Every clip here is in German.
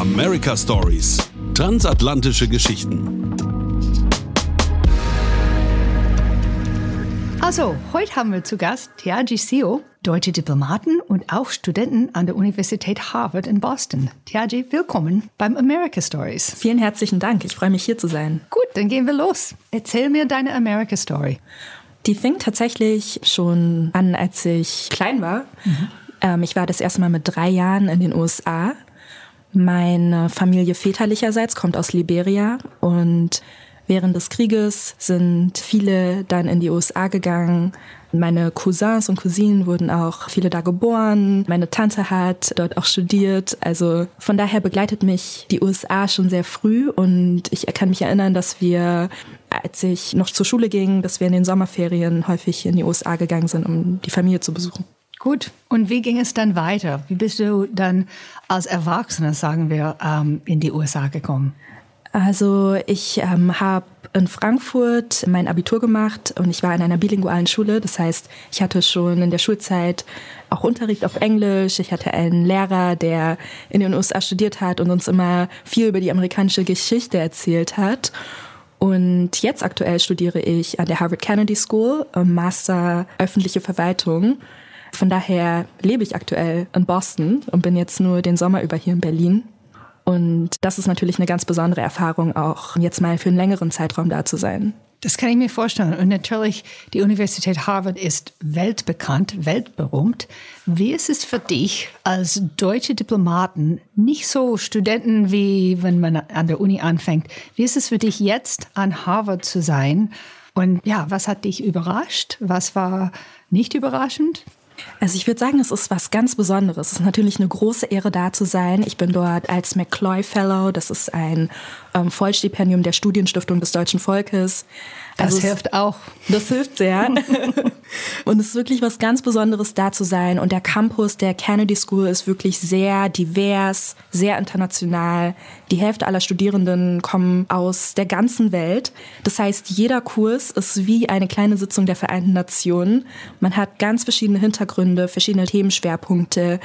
America Stories. Transatlantische Geschichten. Also, heute haben wir zu Gast Tiaji Seo, deutsche Diplomaten und auch Studenten an der Universität Harvard in Boston. Tiaji, willkommen beim America Stories. Vielen herzlichen Dank. Ich freue mich hier zu sein. Gut, dann gehen wir los. Erzähl mir deine America Story. Die fing tatsächlich schon an, als ich klein war. Mhm. Ähm, ich war das erste Mal mit drei Jahren in den USA. Meine Familie väterlicherseits kommt aus Liberia und während des Krieges sind viele dann in die USA gegangen. Meine Cousins und Cousinen wurden auch viele da geboren. Meine Tante hat dort auch studiert. Also von daher begleitet mich die USA schon sehr früh und ich kann mich erinnern, dass wir, als ich noch zur Schule ging, dass wir in den Sommerferien häufig in die USA gegangen sind, um die Familie zu besuchen. Gut. Und wie ging es dann weiter? Wie bist du dann als Erwachsener, sagen wir, ähm, in die USA gekommen? Also ich ähm, habe in Frankfurt mein Abitur gemacht und ich war in einer bilingualen Schule. Das heißt, ich hatte schon in der Schulzeit auch Unterricht auf Englisch. Ich hatte einen Lehrer, der in den USA studiert hat und uns immer viel über die amerikanische Geschichte erzählt hat. Und jetzt aktuell studiere ich an der Harvard Kennedy School, Master öffentliche Verwaltung. Von daher lebe ich aktuell in Boston und bin jetzt nur den Sommer über hier in Berlin. Und das ist natürlich eine ganz besondere Erfahrung, auch jetzt mal für einen längeren Zeitraum da zu sein. Das kann ich mir vorstellen. Und natürlich, die Universität Harvard ist weltbekannt, weltberühmt. Wie ist es für dich als deutsche Diplomaten, nicht so Studenten wie wenn man an der Uni anfängt, wie ist es für dich jetzt an Harvard zu sein? Und ja, was hat dich überrascht? Was war nicht überraschend? Also ich würde sagen, es ist was ganz Besonderes. Es ist natürlich eine große Ehre, da zu sein. Ich bin dort als McCloy Fellow. Das ist ein ähm, Vollstipendium der Studienstiftung des deutschen Volkes. Das also hilft auch. Das hilft sehr. und es ist wirklich was ganz Besonderes, da zu sein. Und der Campus der Kennedy School ist wirklich sehr divers, sehr international. Die Hälfte aller Studierenden kommen aus der ganzen Welt. Das heißt, jeder Kurs ist wie eine kleine Sitzung der Vereinten Nationen. Man hat ganz verschiedene Hintergründe, verschiedene Themenschwerpunkte.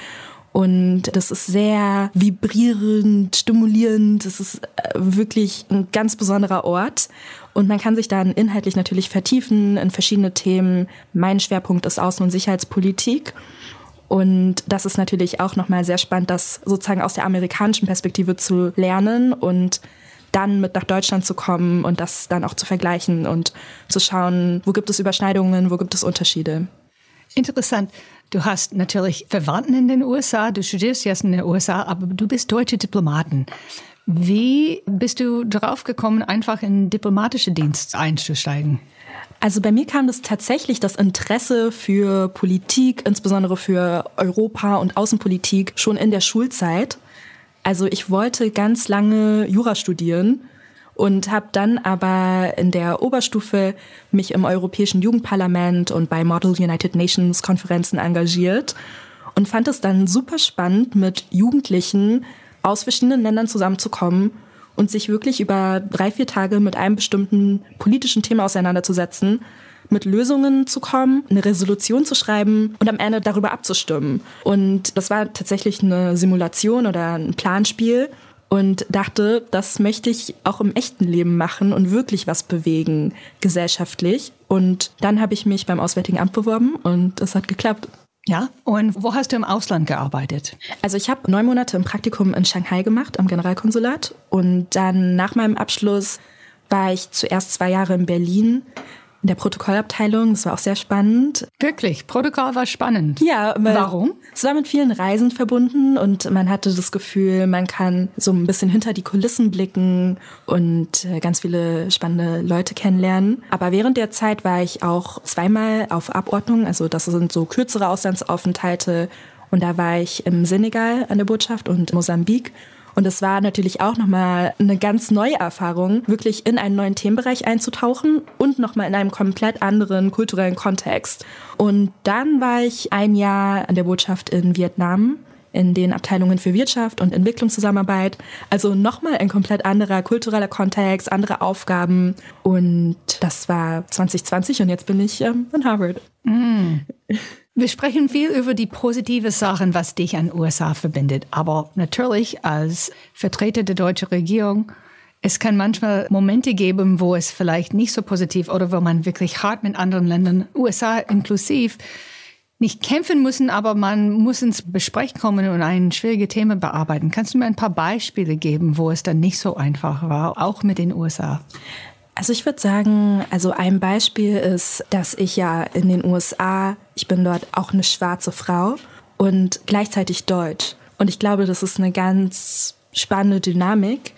Und das ist sehr vibrierend, stimulierend. Es ist äh, wirklich ein ganz besonderer Ort. Und man kann sich dann inhaltlich natürlich vertiefen in verschiedene Themen. Mein Schwerpunkt ist Außen- und Sicherheitspolitik. Und das ist natürlich auch nochmal sehr spannend, das sozusagen aus der amerikanischen Perspektive zu lernen und dann mit nach Deutschland zu kommen und das dann auch zu vergleichen und zu schauen, wo gibt es Überschneidungen, wo gibt es Unterschiede. Interessant. Du hast natürlich Verwandten in den USA, du studierst jetzt in den USA, aber du bist deutsche Diplomaten. Wie bist du darauf gekommen, einfach in diplomatische Dienst einzusteigen? Also bei mir kam das tatsächlich das Interesse für Politik, insbesondere für Europa und Außenpolitik, schon in der Schulzeit. Also ich wollte ganz lange Jura studieren und habe dann aber in der Oberstufe mich im Europäischen Jugendparlament und bei Model United Nations Konferenzen engagiert und fand es dann super spannend, mit Jugendlichen aus verschiedenen Ländern zusammenzukommen und sich wirklich über drei, vier Tage mit einem bestimmten politischen Thema auseinanderzusetzen, mit Lösungen zu kommen, eine Resolution zu schreiben und am Ende darüber abzustimmen. Und das war tatsächlich eine Simulation oder ein Planspiel und dachte, das möchte ich auch im echten Leben machen und wirklich was bewegen gesellschaftlich. Und dann habe ich mich beim Auswärtigen Amt beworben und es hat geklappt. Ja, und wo hast du im Ausland gearbeitet? Also ich habe neun Monate im Praktikum in Shanghai gemacht, am Generalkonsulat. Und dann nach meinem Abschluss war ich zuerst zwei Jahre in Berlin in der Protokollabteilung. Das war auch sehr spannend. Wirklich, Protokoll war spannend. Ja, warum? Es war mit vielen Reisen verbunden und man hatte das Gefühl, man kann so ein bisschen hinter die Kulissen blicken und äh, ganz viele spannende Leute kennenlernen. Aber während der Zeit war ich auch zweimal auf Abordnung, also das sind so kürzere Auslandsaufenthalte und da war ich im Senegal an der Botschaft und Mosambik und es war natürlich auch nochmal eine ganz neue Erfahrung, wirklich in einen neuen Themenbereich einzutauchen und nochmal in einem komplett anderen kulturellen Kontext. Und dann war ich ein Jahr an der Botschaft in Vietnam in den Abteilungen für Wirtschaft und Entwicklungszusammenarbeit. Also nochmal ein komplett anderer kultureller Kontext, andere Aufgaben. Und das war 2020 und jetzt bin ich ähm, in Harvard. Mm. Wir sprechen viel über die positive Sachen, was dich an USA verbindet. Aber natürlich als Vertreter der deutschen Regierung, es kann manchmal Momente geben, wo es vielleicht nicht so positiv oder wo man wirklich hart mit anderen Ländern, USA inklusiv, nicht kämpfen müssen, aber man muss ins Gespräch kommen und ein schwieriges Thema bearbeiten. Kannst du mir ein paar Beispiele geben, wo es dann nicht so einfach war, auch mit den USA? Also ich würde sagen, also ein Beispiel ist, dass ich ja in den USA, ich bin dort auch eine schwarze Frau und gleichzeitig deutsch. Und ich glaube, das ist eine ganz spannende Dynamik,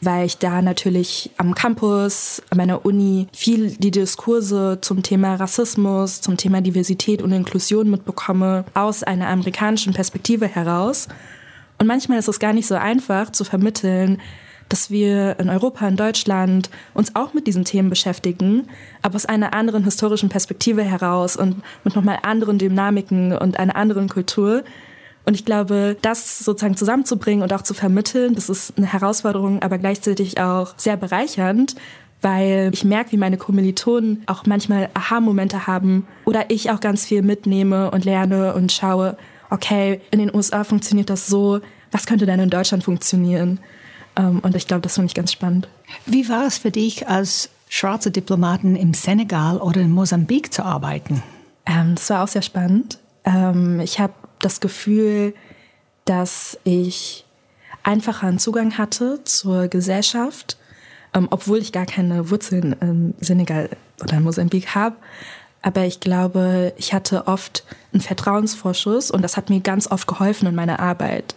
weil ich da natürlich am Campus, an meiner Uni viel die Diskurse zum Thema Rassismus, zum Thema Diversität und Inklusion mitbekomme, aus einer amerikanischen Perspektive heraus. Und manchmal ist es gar nicht so einfach zu vermitteln, dass wir in Europa, in Deutschland uns auch mit diesen Themen beschäftigen, aber aus einer anderen historischen Perspektive heraus und mit nochmal anderen Dynamiken und einer anderen Kultur. Und ich glaube, das sozusagen zusammenzubringen und auch zu vermitteln, das ist eine Herausforderung, aber gleichzeitig auch sehr bereichernd, weil ich merke, wie meine Kommilitonen auch manchmal Aha-Momente haben oder ich auch ganz viel mitnehme und lerne und schaue, okay, in den USA funktioniert das so, was könnte denn in Deutschland funktionieren? Ähm, und ich glaube, das finde ich ganz spannend. Wie war es für dich, als schwarze Diplomaten im Senegal oder in Mosambik zu arbeiten? Ähm, das war auch sehr spannend. Ähm, ich habe das Gefühl, dass ich einfacheren Zugang hatte zur Gesellschaft, obwohl ich gar keine Wurzeln in Senegal oder in Mosambik habe. Aber ich glaube, ich hatte oft einen Vertrauensvorschuss und das hat mir ganz oft geholfen in meiner Arbeit.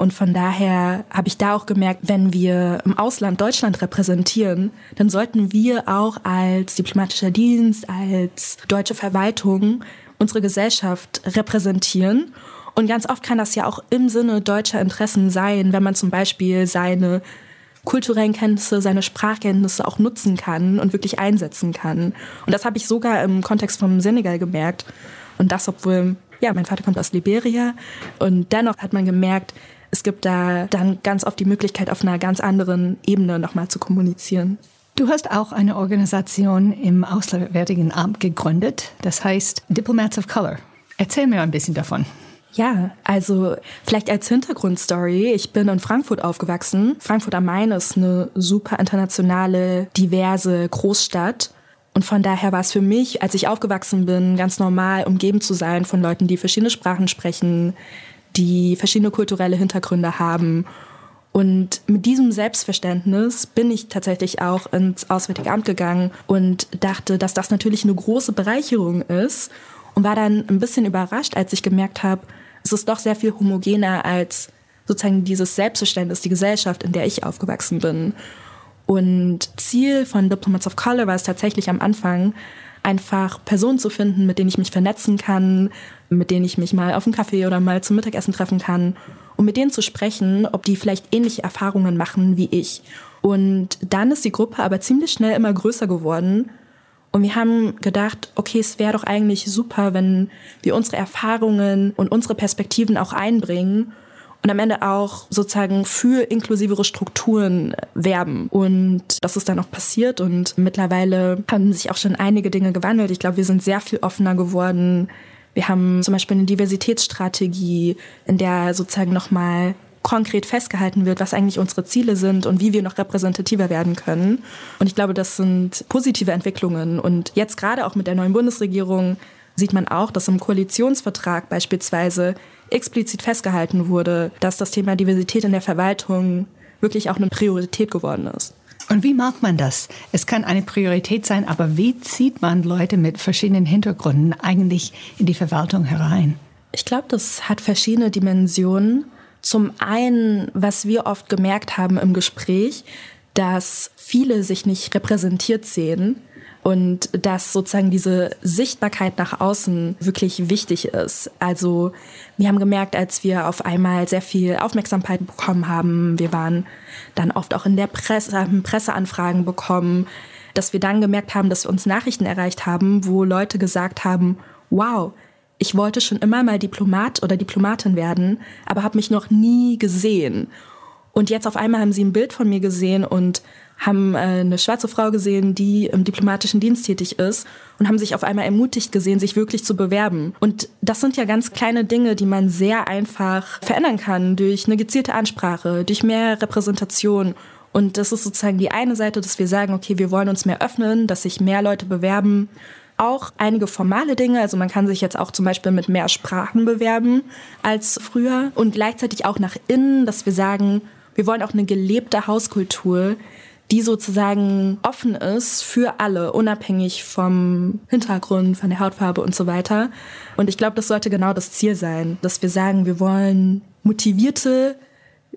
Und von daher habe ich da auch gemerkt, wenn wir im Ausland Deutschland repräsentieren, dann sollten wir auch als diplomatischer Dienst, als deutsche Verwaltung unsere Gesellschaft repräsentieren. Und ganz oft kann das ja auch im Sinne deutscher Interessen sein, wenn man zum Beispiel seine kulturellen Kenntnisse, seine Sprachkenntnisse auch nutzen kann und wirklich einsetzen kann. Und das habe ich sogar im Kontext vom Senegal gemerkt. Und das, obwohl, ja, mein Vater kommt aus Liberia. Und dennoch hat man gemerkt, es gibt da dann ganz oft die Möglichkeit, auf einer ganz anderen Ebene nochmal zu kommunizieren. Du hast auch eine Organisation im Auswärtigen Amt gegründet, das heißt Diplomats of Color. Erzähl mir ein bisschen davon. Ja, also vielleicht als Hintergrundstory. Ich bin in Frankfurt aufgewachsen. Frankfurt am Main ist eine super internationale, diverse Großstadt. Und von daher war es für mich, als ich aufgewachsen bin, ganz normal, umgeben zu sein von Leuten, die verschiedene Sprachen sprechen, die verschiedene kulturelle Hintergründe haben. Und mit diesem Selbstverständnis bin ich tatsächlich auch ins Auswärtige Amt gegangen und dachte, dass das natürlich eine große Bereicherung ist und war dann ein bisschen überrascht, als ich gemerkt habe, es ist doch sehr viel homogener als sozusagen dieses Selbstverständnis, die Gesellschaft, in der ich aufgewachsen bin. Und Ziel von Diplomats of Color war es tatsächlich am Anfang, einfach Personen zu finden, mit denen ich mich vernetzen kann, mit denen ich mich mal auf einen Kaffee oder mal zum Mittagessen treffen kann, um mit denen zu sprechen, ob die vielleicht ähnliche Erfahrungen machen wie ich. Und dann ist die Gruppe aber ziemlich schnell immer größer geworden. Und wir haben gedacht, okay, es wäre doch eigentlich super, wenn wir unsere Erfahrungen und unsere Perspektiven auch einbringen und am Ende auch sozusagen für inklusivere Strukturen werben. Und das ist dann auch passiert und mittlerweile haben sich auch schon einige Dinge gewandelt. Ich glaube, wir sind sehr viel offener geworden. Wir haben zum Beispiel eine Diversitätsstrategie, in der sozusagen nochmal konkret festgehalten wird, was eigentlich unsere Ziele sind und wie wir noch repräsentativer werden können. Und ich glaube, das sind positive Entwicklungen. Und jetzt gerade auch mit der neuen Bundesregierung sieht man auch, dass im Koalitionsvertrag beispielsweise explizit festgehalten wurde, dass das Thema Diversität in der Verwaltung wirklich auch eine Priorität geworden ist. Und wie macht man das? Es kann eine Priorität sein, aber wie zieht man Leute mit verschiedenen Hintergründen eigentlich in die Verwaltung herein? Ich glaube, das hat verschiedene Dimensionen. Zum einen, was wir oft gemerkt haben im Gespräch, dass viele sich nicht repräsentiert sehen und dass sozusagen diese Sichtbarkeit nach außen wirklich wichtig ist. Also wir haben gemerkt, als wir auf einmal sehr viel Aufmerksamkeit bekommen haben, wir waren dann oft auch in der Presse, haben Presseanfragen bekommen, dass wir dann gemerkt haben, dass wir uns Nachrichten erreicht haben, wo Leute gesagt haben, wow, ich wollte schon immer mal Diplomat oder Diplomatin werden, aber habe mich noch nie gesehen. Und jetzt auf einmal haben sie ein Bild von mir gesehen und haben äh, eine schwarze Frau gesehen, die im diplomatischen Dienst tätig ist und haben sich auf einmal ermutigt gesehen, sich wirklich zu bewerben. Und das sind ja ganz kleine Dinge, die man sehr einfach verändern kann durch eine gezielte Ansprache, durch mehr Repräsentation. Und das ist sozusagen die eine Seite, dass wir sagen, okay, wir wollen uns mehr öffnen, dass sich mehr Leute bewerben. Auch einige formale Dinge, also man kann sich jetzt auch zum Beispiel mit mehr Sprachen bewerben als früher. Und gleichzeitig auch nach innen, dass wir sagen, wir wollen auch eine gelebte Hauskultur, die sozusagen offen ist für alle, unabhängig vom Hintergrund, von der Hautfarbe und so weiter. Und ich glaube, das sollte genau das Ziel sein, dass wir sagen, wir wollen motivierte,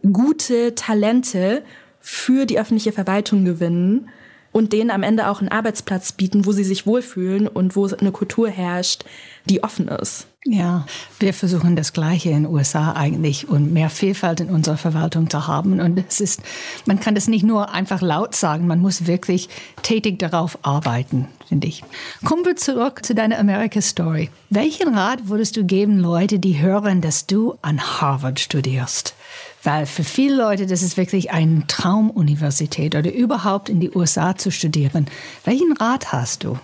gute Talente für die öffentliche Verwaltung gewinnen und denen am Ende auch einen Arbeitsplatz bieten, wo sie sich wohlfühlen und wo eine Kultur herrscht, die offen ist. Ja, wir versuchen das Gleiche in den USA eigentlich und mehr Vielfalt in unserer Verwaltung zu haben. Und es ist, man kann das nicht nur einfach laut sagen, man muss wirklich tätig darauf arbeiten, finde ich. Kommen wir zurück zu deiner America-Story. Welchen Rat würdest du geben, Leute, die hören, dass du an Harvard studierst? Weil für viele Leute, das ist wirklich eine Traumuniversität oder überhaupt in die USA zu studieren. Welchen Rat hast du?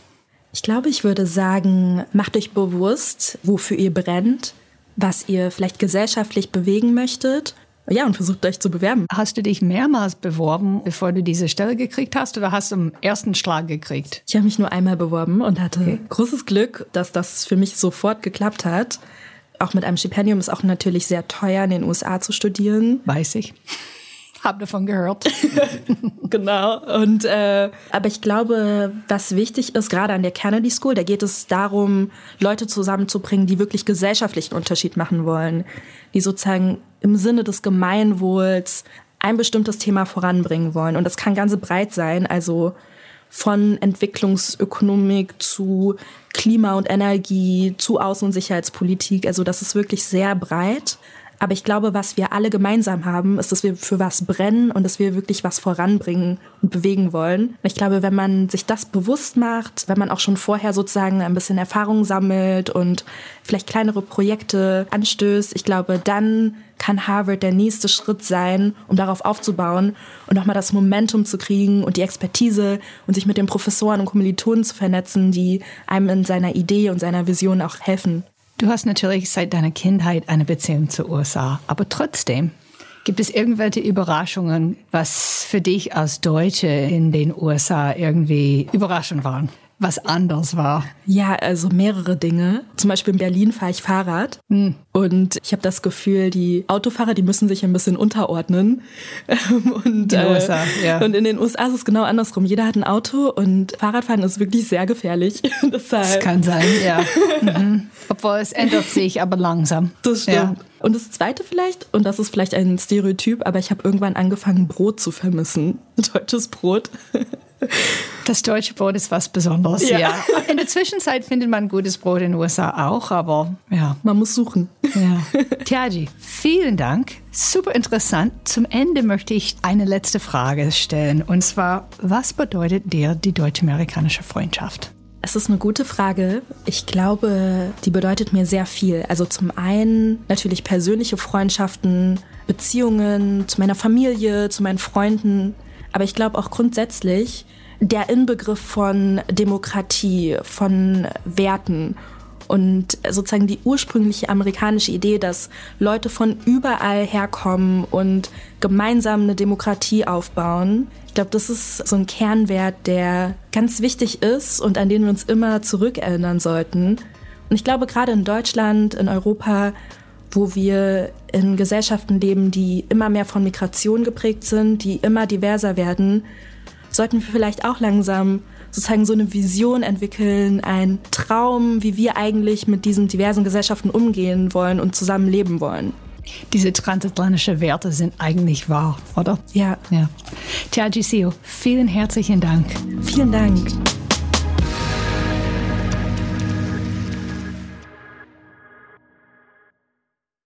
Ich glaube, ich würde sagen, macht euch bewusst, wofür ihr brennt, was ihr vielleicht gesellschaftlich bewegen möchtet. Ja, und versucht euch zu bewerben. Hast du dich mehrmals beworben, bevor du diese Stelle gekriegt hast, oder hast du im ersten Schlag gekriegt? Ich habe mich nur einmal beworben und hatte okay. großes Glück, dass das für mich sofort geklappt hat. Auch mit einem Stipendium ist auch natürlich sehr teuer, in den USA zu studieren. Weiß ich. Hab davon gehört. genau. Und äh, aber ich glaube, was wichtig ist, gerade an der Kennedy School, da geht es darum, Leute zusammenzubringen, die wirklich gesellschaftlichen Unterschied machen wollen, die sozusagen im Sinne des Gemeinwohls ein bestimmtes Thema voranbringen wollen. Und das kann ganz breit sein, also von Entwicklungsökonomik zu Klima und Energie zu Außen- und Sicherheitspolitik. Also das ist wirklich sehr breit. Aber ich glaube, was wir alle gemeinsam haben, ist, dass wir für was brennen und dass wir wirklich was voranbringen und bewegen wollen. ich glaube, wenn man sich das bewusst macht, wenn man auch schon vorher sozusagen ein bisschen Erfahrung sammelt und vielleicht kleinere Projekte anstößt, ich glaube, dann kann Harvard der nächste Schritt sein, um darauf aufzubauen und nochmal das Momentum zu kriegen und die Expertise und sich mit den Professoren und Kommilitonen zu vernetzen, die einem in seiner Idee und seiner Vision auch helfen. Du hast natürlich seit deiner Kindheit eine Beziehung zur USA, aber trotzdem gibt es irgendwelche Überraschungen, was für dich als Deutsche in den USA irgendwie überraschend waren? Was anders war? Ja, also mehrere Dinge. Zum Beispiel in Berlin fahre ich Fahrrad hm. und ich habe das Gefühl, die Autofahrer, die müssen sich ein bisschen unterordnen. und, in USA, äh, ja. und in den USA ist es genau andersrum. Jeder hat ein Auto und Fahrradfahren ist wirklich sehr gefährlich. das kann sein, ja. mhm. Obwohl es ändert sich, aber langsam. Das stimmt. Ja. Und das Zweite vielleicht, und das ist vielleicht ein Stereotyp, aber ich habe irgendwann angefangen, Brot zu vermissen. Deutsches Brot. Das deutsche Brot ist was Besonderes, ja. ja. In der Zwischenzeit findet man gutes Brot in den USA auch, aber ja. Man muss suchen. Ja. Tiaji, vielen Dank. Super interessant. Zum Ende möchte ich eine letzte Frage stellen. Und zwar, was bedeutet dir die deutsch-amerikanische Freundschaft? Es ist eine gute Frage. Ich glaube, die bedeutet mir sehr viel. Also zum einen natürlich persönliche Freundschaften, Beziehungen zu meiner Familie, zu meinen Freunden. Aber ich glaube auch grundsätzlich der Inbegriff von Demokratie, von Werten und sozusagen die ursprüngliche amerikanische Idee, dass Leute von überall herkommen und gemeinsam eine Demokratie aufbauen. Ich glaube, das ist so ein Kernwert, der ganz wichtig ist und an den wir uns immer zurückerinnern sollten. Und ich glaube, gerade in Deutschland, in Europa, wo wir in Gesellschaften leben, die immer mehr von Migration geprägt sind, die immer diverser werden, sollten wir vielleicht auch langsam sozusagen so eine Vision entwickeln, ein Traum, wie wir eigentlich mit diesen diversen Gesellschaften umgehen wollen und zusammen leben wollen. Diese transatlantischen Werte sind eigentlich wahr, oder? Ja. ja. Tiaji Sio, vielen herzlichen Dank. Vielen Dank.